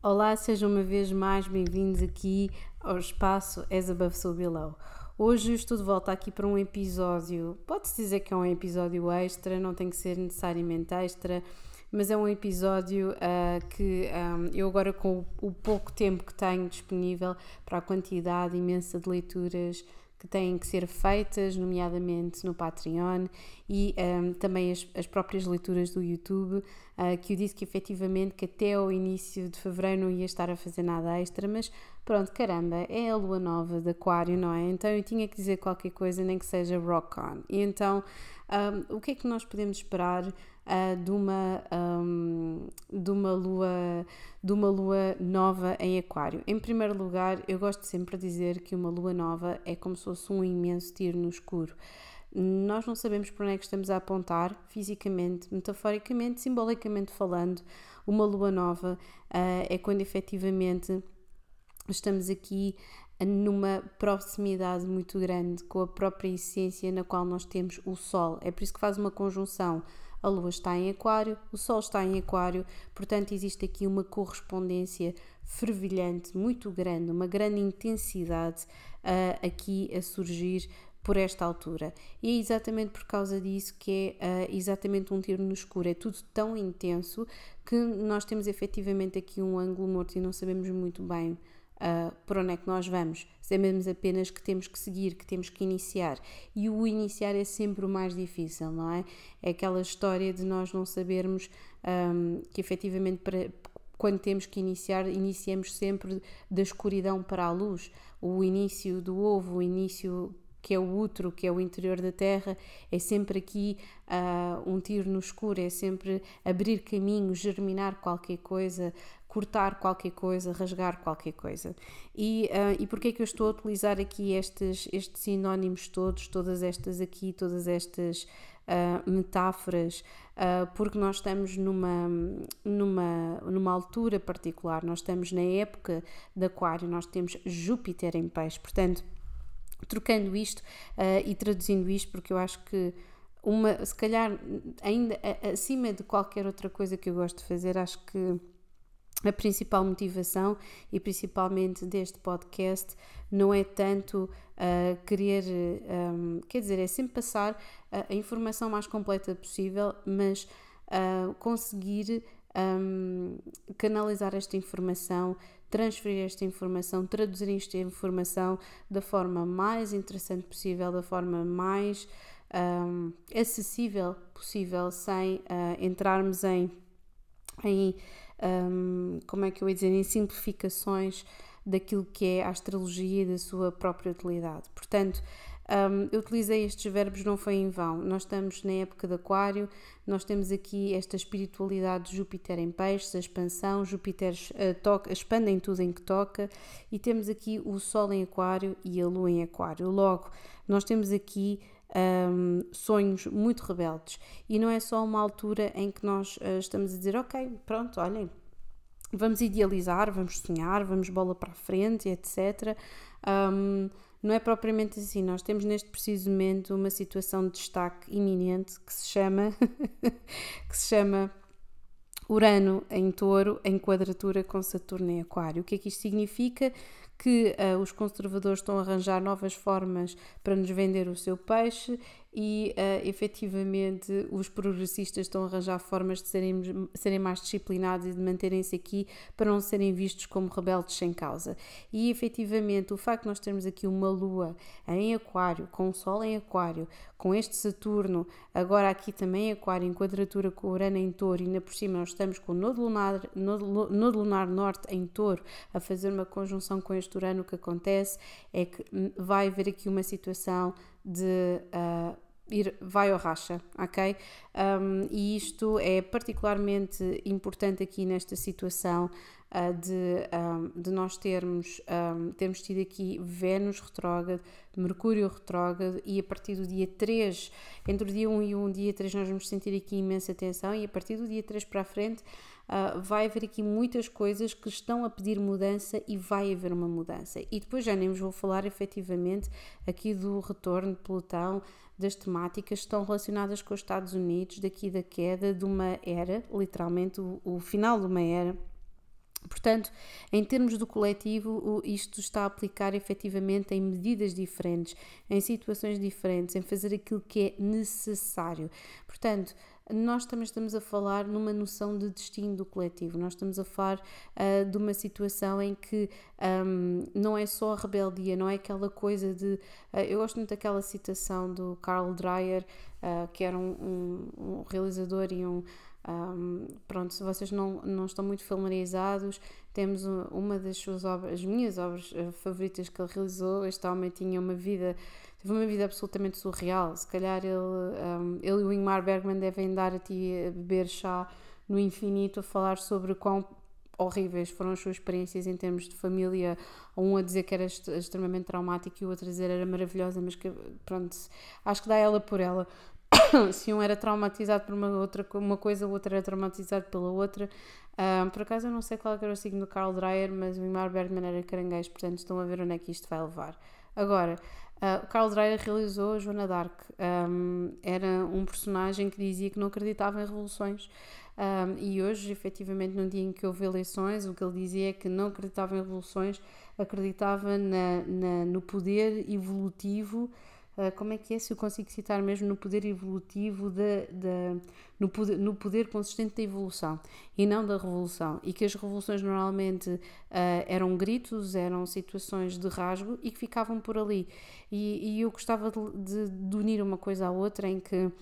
Olá, sejam uma vez mais bem-vindos aqui ao espaço As Above So Below. Hoje estou de volta aqui para um episódio, pode-se dizer que é um episódio extra, não tem que ser necessariamente extra, mas é um episódio uh, que um, eu agora com o pouco tempo que tenho disponível para a quantidade imensa de leituras que têm que ser feitas, nomeadamente no Patreon e um, também as, as, próprias leituras do YouTube, uh, que eu disse que efetivamente que até ao início de fevereiro não ia estar a fazer nada extra, mas pronto, caramba, é a lua nova de Aquário, não é? Então eu tinha que dizer qualquer coisa, nem que seja rock on. E então, um, o que é que nós podemos esperar? uh, de, uma, um, de, uma lua, de uma lua nova em Aquário. Em primeiro lugar, eu gosto sempre de dizer que uma lua nova é como se fosse um imenso tiro no escuro. Nós não sabemos para onde é que estamos a apontar, fisicamente, metaforicamente, simbolicamente falando. Uma lua nova uh, é quando efetivamente estamos aqui numa proximidade muito grande com a própria essência na qual nós temos o Sol. É por isso que faz uma conjunção a Lua está em Aquário, o Sol está em Aquário, portanto, existe aqui uma correspondência fervilhante, muito grande, uma grande intensidade uh, aqui a surgir por esta altura. E é exatamente por causa disso que é uh, exatamente um tiro no escuro. É tudo tão intenso que nós temos efetivamente aqui um ângulo morto e não sabemos muito bem uh, para onde é que nós vamos. Sabemos apenas que temos que seguir, que temos que iniciar. E o iniciar é sempre o mais difícil, não é? É aquela história de nós não sabermos um, que efetivamente para, quando temos que iniciar, iniciamos sempre da escuridão para a luz. O início do ovo, o início que é o útero, que é o interior da terra, é sempre aqui uh, um tiro no escuro, é sempre abrir caminho, germinar qualquer coisa, cortar qualquer coisa, rasgar qualquer coisa. E, uh, e porquê é que eu estou a utilizar aqui estes, estes sinónimos todos, todas estas aqui, todas estas uh, metáforas? Uh, porque nós estamos numa, numa, numa altura particular, nós estamos na época de Aquário, nós temos Júpiter em peixe, portanto, trocando isto e traduzindo isto, porque eu acho que uma, se calhar ainda acima de qualquer outra coisa que eu gosto de fazer, acho que a principal motivação e principalmente deste podcast não é tanto uh, querer, um, quer dizer, é sempre passar a, a informação mais completa possível, mas uh, conseguir um, canalizar esta informação, transferir esta informação, traduzir esta informação da forma mais interessante possível, da forma mais um, acessível possível, sem uh, entrarmos em, em um, como é que eu ia dizer, em simplificações daquilo que é a astrologia e da sua própria utilidade. Portanto, um, eu utilizei estes verbos, não foi em vão. Nós estamos na época de Aquário, nós temos aqui esta espiritualidade de Júpiter em peixes, a expansão, Júpiter uh, toca, expande em tudo em que toca, e temos aqui o Sol em Aquário e a Lua em Aquário. Logo, nós temos aqui um, sonhos muito rebeldes. E não é só uma altura em que nós uh, estamos a dizer, ok, pronto, olhem, vamos idealizar, vamos sonhar, vamos bola para a frente, etc. Um, não é propriamente assim. Nós temos neste preciso momento uma situação de destaque iminente que se chama que se chama Urano em Touro em quadratura com Saturno em Aquário. O que é que isto significa? Que uh, os conservadores estão a arranjar novas formas para nos vender o seu peixe e uh, efetivamente os progressistas estão a arranjar formas de serem, serem mais disciplinados e de manterem-se aqui para não serem vistos como rebeldes sem causa. E efetivamente o facto de nós termos aqui uma lua em aquário, com o sol em aquário, com este Saturno, agora aqui também em aquário, em quadratura com o Urano em touro e ainda por cima nós estamos com o nodo lunar, nodo, nodo lunar norte em touro a fazer uma conjunção com este Urano, o que acontece é que vai haver aqui uma situação de uh, ir, vai ao racha, ok? Um, e isto é particularmente importante aqui nesta situação de, de nós termos, termos tido aqui Vênus retrógrado, Mercúrio retrógrado e a partir do dia 3, entre o dia 1 e o dia 3 nós vamos sentir aqui imensa tensão e a partir do dia 3 para a frente uh, vai haver aqui muitas coisas que estão a pedir mudança e vai haver uma mudança. E depois já nem vos vou falar efetivamente aqui do retorno de Plutão, das temáticas que estão relacionadas com os Estados Unidos, daqui da queda de uma era, literalmente o, o final de uma era Portanto, em termos do coletivo, isto está a aplicar efetivamente em medidas diferentes, em situações diferentes, em fazer aquilo que é necessário. Portanto, nós também estamos a falar numa noção de destino do coletivo, nós estamos a falar uh, de uma situação em que um, não é só a rebeldia, não é aquela coisa de. Uh, eu gosto muito daquela citação do Carl Dreyer, uh, que era um, um, um realizador e um pronto, se vocês não, não estão muito familiarizados, temos uma das suas obras, as minhas obras favoritas que ele realizou. Este homem tinha uma vida, teve uma vida absolutamente surreal. Se calhar ele, um, ele e o Ingmar Bergman devem dar a ti a beber chá no infinito a falar sobre quão horríveis foram as suas experiências em termos de família, um a dizer que era extremamente traumático e o outro a dizer era maravilhosa, mas que pronto, acho que dá ela por ela. se um era traumatizado por uma, outra, uma coisa, o outro era traumatizado pela outra. Um, por acaso eu não sei qual era o signo do Carl Dreyer, mas o Imar Bergman era caranguejo, portanto estão a ver onde é que isto vai levar. Agora, uh, o Carl Dreyer realizou a Joana d'Arc. Um, era um personagem que dizia que não acreditava em revoluções. Um, e hoje, efetivamente, no dia em que houve eleições, o que ele dizia é que não acreditava em revoluções, acreditava na, na no poder evolutivo ah, como é que é, se eu consigo citar mesmo no poder evolutivo, da, da, no, poder, no poder consistente da evolução e não da revolução. E que as revoluções normalmente uh, eram gritos, eram situações de rasgo e que ficavam por ali. E, e eu gostava de, de, de, unir uma coisa à outra, em que uh,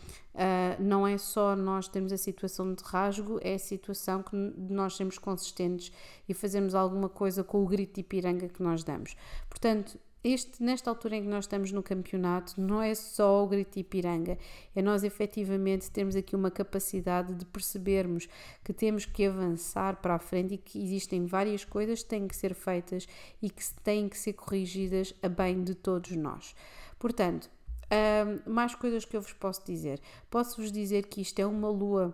não é só nós termos a situação de rasgo, é a situação que nós sermos consistentes e fazermos alguma coisa com o grito de piranga que nós damos. Portanto, este, nesta altura em que nós estamos no campeonato, não é só o grito Ipiranga, é nós efetivamente termos aqui uma capacidade de percebermos que temos que avançar para a frente e que existem várias coisas que têm que ser feitas e que têm que ser corrigidas a bem de todos nós. Portanto, mais coisas que eu vos posso dizer. Posso-vos dizer que isto é uma lua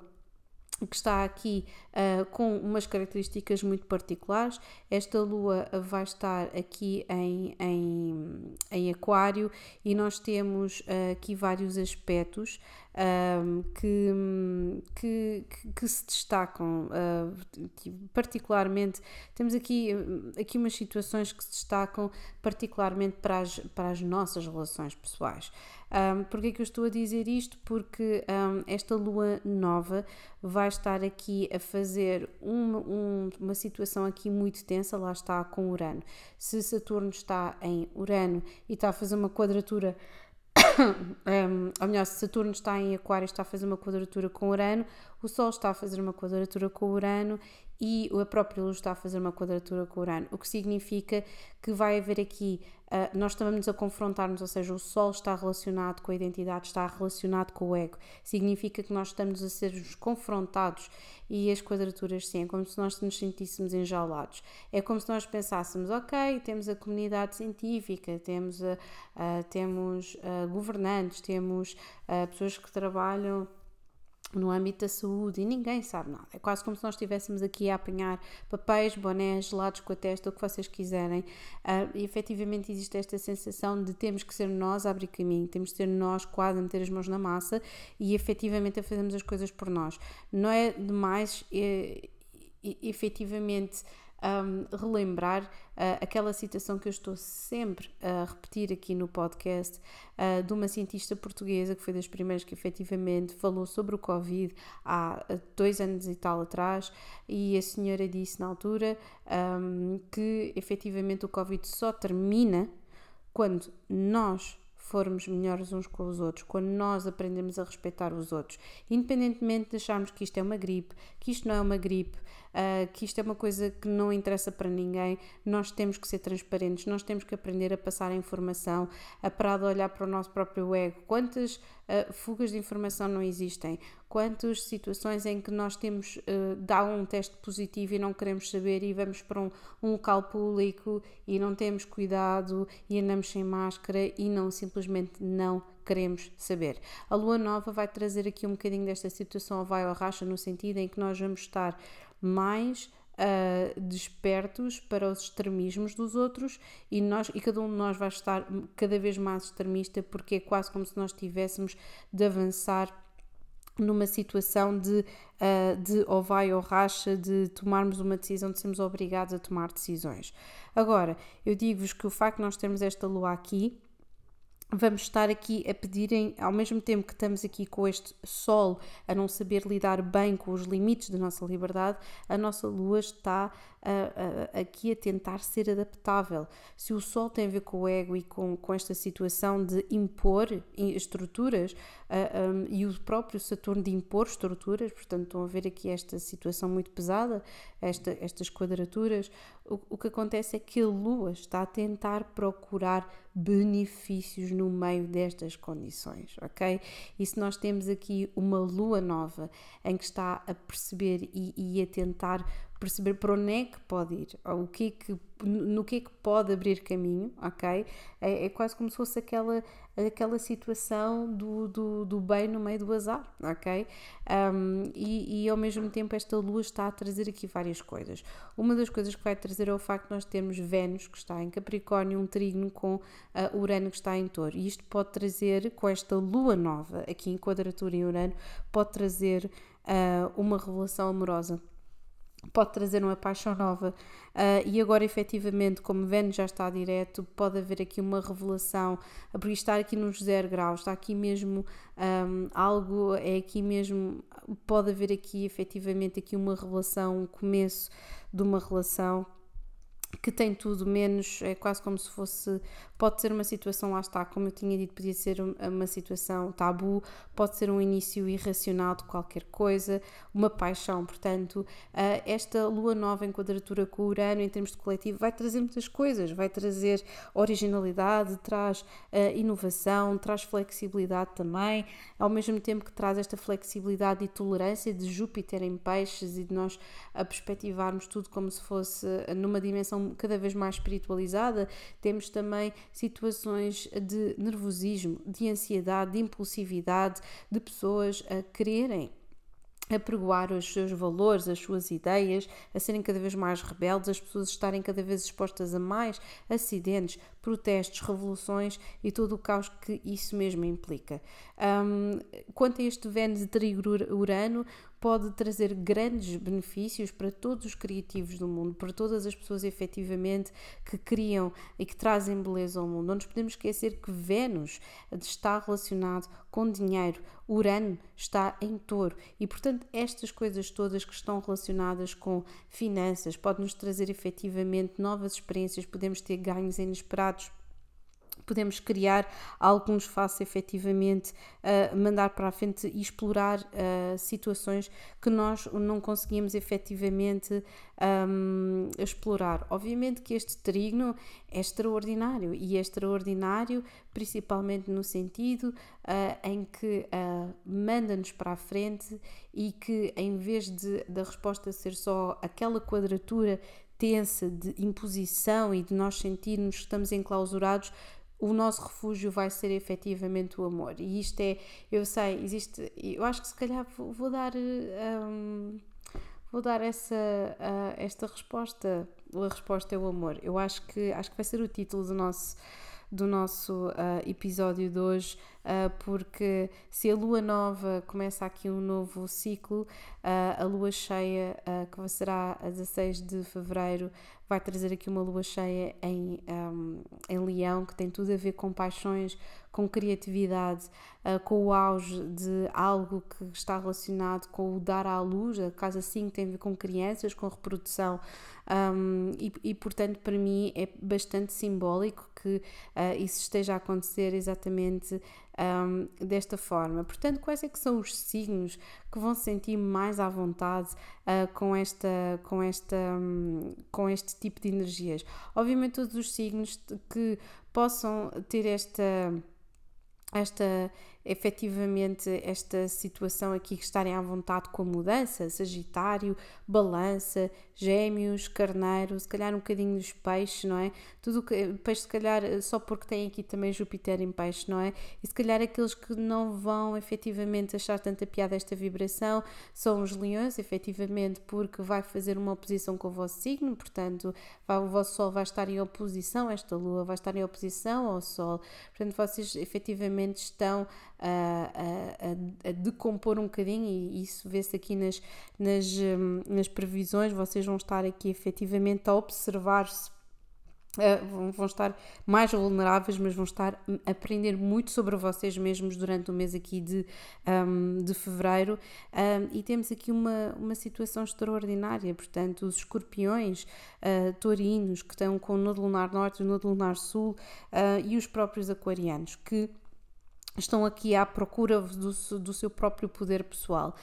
que está aqui uh, com umas características muito particulares. Esta lua vai estar aqui em, em, em Aquário e nós temos uh, aqui vários aspectos um, que, que, que, se destacam, uh, particularmente, temos aqui, aqui umas situações que se destacam particularmente para as, para as nossas relações pessoais. Um, Porquê é que eu estou a dizer isto? Porque um, esta lua nova vai estar aqui a fazer uma, um, uma situação aqui muito tensa, lá está com Urano. Se Saturno está em Urano e está a fazer uma quadratura um, ou melhor, se Saturno está em Aquário está a fazer uma quadratura com Urano, o Sol está a fazer uma quadratura com Urano e a própria Luz está a fazer uma quadratura com Urano, o que significa que vai haver aqui, uh, nós estamos a confrontar-nos, ou seja, o Sol está relacionado com a identidade, está relacionado com o ego, significa que nós estamos a ser confrontados e as quadraturas sim, é como se nós nos sentíssemos enjaulados, é como se nós pensássemos, ok, temos a comunidade científica, temos, a, temos uh, governantes, temos pessoas que trabalham no âmbito da saúde e ninguém sabe nada. É quase como se nós estivéssemos aqui a apanhar papéis, bonés, gelados com a testa, o que vocês quiserem. Uh, e efetivamente existe esta sensação de temos que ser nós a abrir caminho, temos que ser nós quase a meter as mãos na massa e efetivamente a fazermos as coisas por nós. Não é demais, é, efetivamente um, relembrar uh, aquela citação que eu estou sempre a repetir aqui no podcast uh, de uma cientista portuguesa que foi das primeiras que efetivamente falou sobre o Covid há dois anos e tal atrás e a senhora disse na altura um, que efetivamente o Covid só termina quando nós formos melhores uns com os outros, quando nós aprendemos a respeitar os outros, independentemente de acharmos que isto é uma gripe, que isto não é uma gripe, uh, que isto é uma coisa que não interessa para ninguém, nós temos que ser transparentes, nós temos que aprender a passar a informação, a parar de olhar para o nosso próprio ego. Quantas uh, fugas de informação não existem? Quantas situações em que nós temos, uh, um teste positivo e não queremos saber e vamos para um, um local público e não temos cuidado e andamos sem máscara e não simplesmente não queremos saber. A lua nova vai trazer aqui um bocadinho desta situação vai ao racha no sentido em que nós vamos estar mais uh, despertos para os extremismos dos outros e, nós, e cada um de nós vai estar cada vez mais extremista porque é quase como se nós tivéssemos de avançar numa situação de, uh, de ou vai ou racha, de tomarmos uma decisão, de sermos obrigados a tomar decisões. Agora, eu digo-vos que o facto de nós termos esta lua aqui vamos estar aqui a pedirem, ao mesmo tempo que estamos aqui com este Sol a não saber lidar bem com os limites da nossa liberdade, a nossa Lua está a, a, aqui a tentar ser adaptável. Se o Sol tem a ver com o ego e com, com esta situação de impor estruturas um, e o próprio Saturno de impor estruturas, portanto, estão a ver aqui esta situação muito pesada, esta, estas quadraturas. O, o que acontece é que a Lua está a tentar procurar benefícios no meio destas condições, ok? E se nós temos aqui uma Lua nova em que está a perceber e, e a tentar perceber para onde é que pode ir, o que é que, no que é que pode abrir caminho, ok? É, é quase como se fosse aquela, aquela situação do, do, do bem no meio do azar, ok? Um, e, e ao mesmo tempo esta lua está a trazer aqui várias coisas. Uma das coisas que vai trazer é o facto de nós termos Vênus que está em Capricórnio, um trígono com uh, Urano que está em Touro. E isto pode trazer, com esta lua nova aqui em quadratura em Urano, pode trazer uh, uma revelação amorosa pode trazer uma paixão nova. Uh, e agora efetivamente como Vênus já está direto pode haver aqui uma revelação porque estar aqui nos zero graus está aqui mesmo um, algo é aqui mesmo pode haver aqui efetivamente aqui uma revelação um começo de uma relação que tem tudo menos, é quase como se fosse, pode ser uma situação, lá está, como eu tinha dito, podia ser uma situação tabu, pode ser um início irracional de qualquer coisa, uma paixão, portanto, ah, esta lua nova em quadratura com o Urano, em termos de coletivo, vai trazer muitas coisas, vai trazer originalidade, traz ah, inovação, traz flexibilidade também, ao mesmo tempo que traz esta flexibilidade e tolerância de Júpiter em peixes e de nós a perspectivarmos tudo como se fosse numa dimensão cada vez mais espiritualizada, temos também situações de nervosismo, de ansiedade, de impulsividade, de pessoas a quererem apregoar os seus valores, as suas ideias, a serem cada vez mais rebeldes, as pessoas estarem cada vez expostas a mais acidentes, protestos, revoluções e todo o caos que isso mesmo implica. Um, quanto a este Vênus de Trigo Urano, pode trazer grandes benefícios para todos os criativos do mundo, para todas as pessoas efetivamente que criam e que trazem beleza ao mundo. Não nos podemos esquecer que Vênus está relacionado com dinheiro, Urano está em touro. E, portanto, estas coisas todas que estão relacionadas com finanças podem nos trazer efetivamente novas experiências, podemos ter ganhos inesperados podemos criar algo que faça efetivamente uh, mandar para a frente e explorar uh, situações que nós não conseguimos efetivamente um, explorar. Obviamente que este trígono é extraordinário e é extraordinário principalmente no sentido uh, em que manda-nos para a frente e que em vez de, da resposta ser só aquela quadratura tensa de imposição e de nós sentirmos que estamos enclausurados, o nosso refúgio vai ser efetivamente o amor. E isto é, eu sei, existe, eu acho que se calhar vou, vou dar. Um, vou dar essa, uh, esta resposta. A resposta é o amor. Eu acho que, acho que vai ser o título do nosso, do nosso uh, episódio de hoje, uh, porque se a lua nova começa aqui um novo ciclo, a lua cheia, que será a 16 de fevereiro, vai trazer aqui uma lua cheia em, um, em Leão, que tem tudo a ver com paixões, com criatividade, uh, com o auge de algo que está relacionado com o dar à luz. A casa 5 tem a ver com crianças, com reprodução. Um, e, e, portanto, para mim é bastante simbólico que uh, isso esteja a acontecer exatamente um, desta forma. Portanto, quais é que são os signos que vão se sentir mais à vontade uh, com, esta, com, esta, um, com este tipo de energias? Obviamente, todos os signos que possam ter esta esta efetivamente esta situação aqui que estarem à vontade com a mudança, Sagitário, Balança, Gêmeos, Carneiro, se calhar um bocadinho dos peixes, não é? Tudo que peixe se calhar só porque tem aqui também Júpiter em peixe, não é? E se calhar aqueles que não vão efetivamente achar tanta piada esta vibração são os leões, efetivamente, porque vai fazer uma oposição com o vosso signo, portanto, vai, o vosso Sol vai estar em oposição, esta Lua vai estar em oposição ao Sol, portanto, vocês efetivamente estão a, a, a, decompor um bocadinho, e isso vê-se aqui nas, nas, hum, nas previsões, vocês vão estar aqui efetivamente a observar-se Uh, vão estar mais vulneráveis, mas vão estar a aprender muito sobre vocês mesmos durante o mês aqui de, um, de fevereiro. Um, e temos aqui uma, uma situação extraordinária, portanto, os escorpiões, uh, taurinos, que estão com o Nodo Lunar Norte e o Nodo Lunar Sul, uh, e os próprios aquarianos, que estão aqui à procura do, do, seu próprio poder pessoal.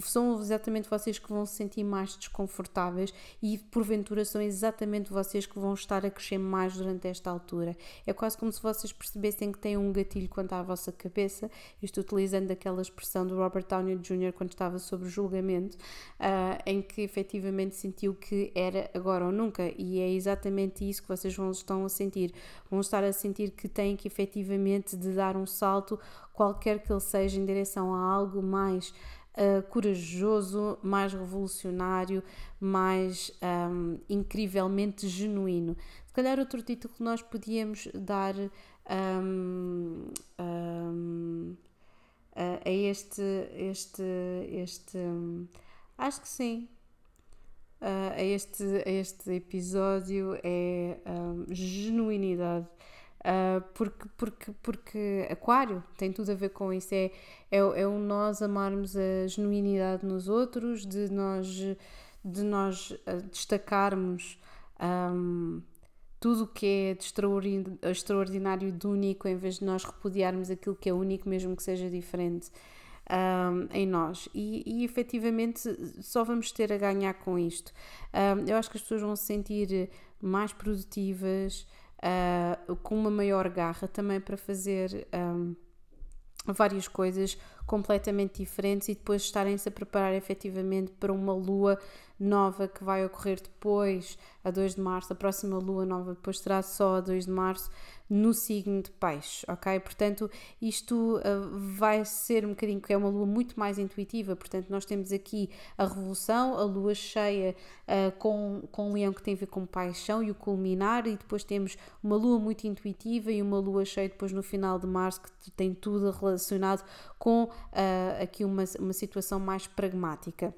São exatamente vocês que vão se sentir mais desconfortáveis e, porventura, são exatamente vocês que vão estar a crescer mais durante esta altura. É quase como se vocês percebessem que têm um gatilho quanto à vossa cabeça, isto utilizando aquela expressão do Robert Downey Jr. quando estava sobre julgamento, uh, em que efetivamente sentiu que era agora ou nunca, e é exatamente isso que vocês vão estão a sentir. Vão estar a sentir que têm que efetivamente de dar um salto qualquer que ele seja, em direção a algo mais uh, corajoso, mais revolucionário, mais um, incrivelmente genuíno. Se calhar outro título que nós podíamos dar um, um, a este, este, este, acho que sim, Uh, a, este, a este episódio é genuinidade. Uh, porque, porque, porque Aquário tem tudo a ver com isso. É, é, é o nós amarmos a genuinidade nos outros, de nós, de nós ah, destacarmos um, tudo o que é de extraordinário de único, em vez de nós repudiarmos aquilo que é único, mesmo que seja diferente. Um, em nós e, e efetivamente só vamos ter a ganhar com isto. Um, eu acho que as pessoas vão se sentir mais produtivas, uh, com uma maior garra também para fazer um, várias coisas completamente diferentes e depois estarem-se a preparar efetivamente para uma lua nova que vai ocorrer depois, a 2 de março, a próxima lua nova depois será só a 2 de março, no signo de peixe, ok? Portanto, isto uh, vai ser um bocadinho, que é uma lua muito mais intuitiva, portanto, nós temos aqui a revolução, a lua cheia uh, com, com leão que tem a ver com paixão e o culminar, e depois temos uma lua muito intuitiva e uma lua cheia depois no final de março que tem tudo relacionado com uh, aqui uma, uma situação mais pragmática.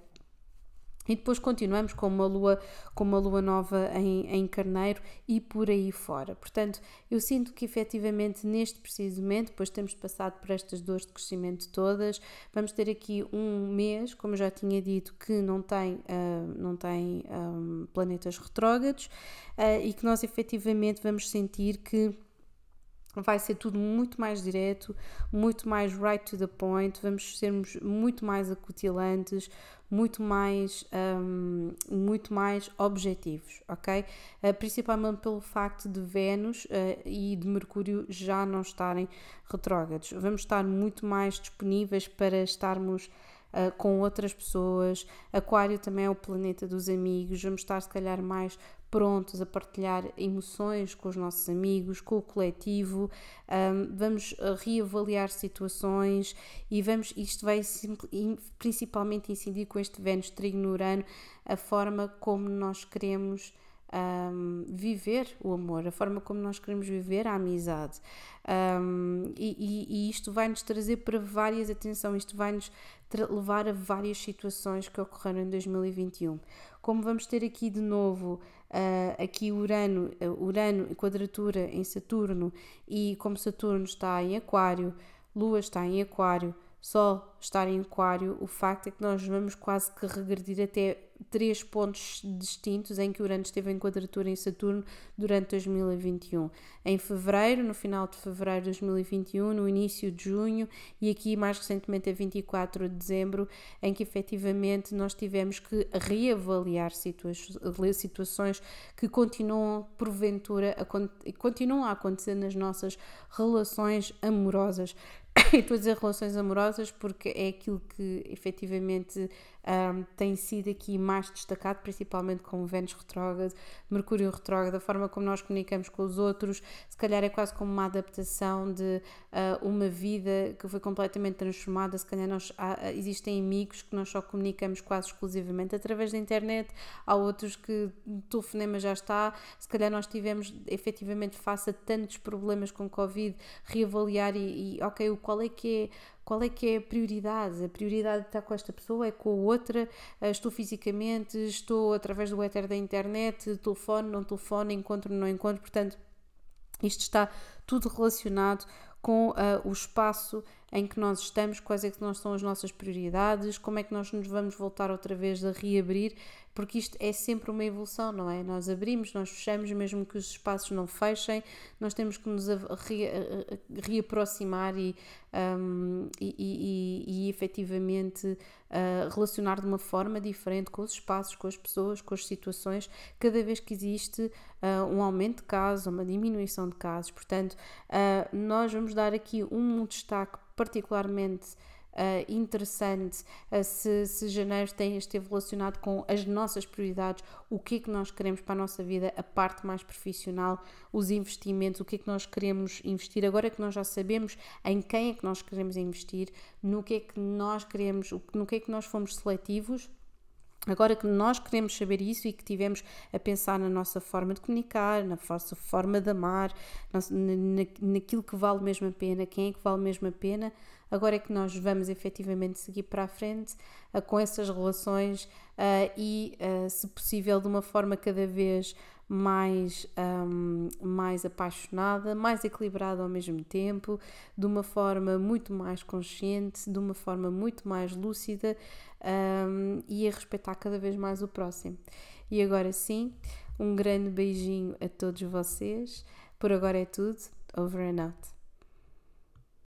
E depois continuamos com uma lua, com uma lua nova em, em carneiro e por aí fora. Portanto, eu sinto que efetivamente neste preciso momento, depois temos passado por estas dores de crescimento todas, vamos ter aqui um mês, como já tinha dito, que não tem, uh, não tem um, planetas retrógrados uh, e que nós efetivamente vamos sentir que vai ser tudo muito mais direto, muito mais right to the point, vamos sermos muito mais acutilantes, muito mais, um, muito mais objetivos, ok? Uh, principalmente pelo facto de Vênus uh, e de Mercúrio já não estarem retrógrados. Vamos estar muito mais disponíveis para estarmos Uh, com outras pessoas. Aquário também é o planeta dos amigos. Vamos estar, se calhar, mais prontos a partilhar emoções com os nossos amigos, com o coletivo, um, vamos reavaliar situações e vamos, isto vai principalmente incidir com este Vênus Trigno Urano, a forma como nós queremos um, viver o amor, a forma como nós queremos viver a amizade. Um, e, e, isto vai nos trazer para várias, atenção, isto vai nos levar a várias situações que ocorreram em 2021. Como vamos ter aqui de novo uh, aqui Urano, uh, Urano quadratura em Saturno e como Saturno está em Aquário, Lua está em Aquário, Sol estar em Aquário, o facto é que nós vamos quase que regredir até três pontos distintos em que Urano esteve em quadratura em Saturno durante 2021. Em fevereiro, no final de fevereiro de 2021, no início de junho e aqui mais recentemente a 24 de dezembro, em que efetivamente nós tivemos que reavaliar situa situações que continuam porventura a, continuam a acontecer nas nossas relações amorosas. Estou a dizer relações amorosas porque que é aquilo que efetivamente um, tem sido aqui mais destacado, principalmente com Vênus retrógrado, Mercúrio retrógrado, a forma como nós comunicamos com os outros, se calhar é quase como uma adaptação de uh, uma vida que foi completamente transformada, se calhar nós, há, existem amigos que nós só comunicamos quase exclusivamente através da internet, há outros que o telefonema já está, se calhar nós tivemos efetivamente face a tantos problemas com Covid, reavaliar e, e ok, qual é que é qual é que é a prioridade? A prioridade de estar com esta pessoa é com a outra, eh, estou fisicamente, estou através do éter da internet, telefone, não telefone, encontro, não encontro, portanto, isto está tudo relacionado com uh, o espaço em que nós estamos, quais é que não são as nossas prioridades, como é que nós nos vamos voltar outra vez a reabrir porque isto é sempre uma evolução, não é? Nós abrimos, nós fechamos, mesmo que os espaços não fechem, nós temos que nos re, reaproximar e, um, e, e, e, efetivamente uh, relacionar de uma forma diferente com os espaços, com as pessoas, com as situações, cada vez que existe uh, um aumento de casos, uma diminuição de casos. Portanto, uh, nós vamos dar aqui um destaque particularmente uh, interessante uh, se, se janeiro tem, esteve relacionado com as nossas prioridades, o que é que nós queremos para a nossa vida, a parte mais profissional, os investimentos, o que é que nós queremos investir. Agora que nós já sabemos em quem é que nós queremos investir, no que é que nós queremos, no que é que nós fomos seletivos Agora que nós queremos saber isso e que tivemos a pensar na nossa forma de comunicar, na nossa forma de amar, na, naquilo que vale mesmo a pena, quem é que vale mesmo a pena, agora é que nós vamos efetivamente seguir para a frente uh, com essas relações uh, e, uh, se possível, de uma forma cada vez mais, um, mais apaixonada, mais equilibrada ao mesmo tempo, de uma forma muito mais consciente, de uma forma muito mais lúcida um, e a respeitar cada vez mais o próximo. E agora sim, um grande beijinho a todos vocês. Por agora é tudo. Over and out.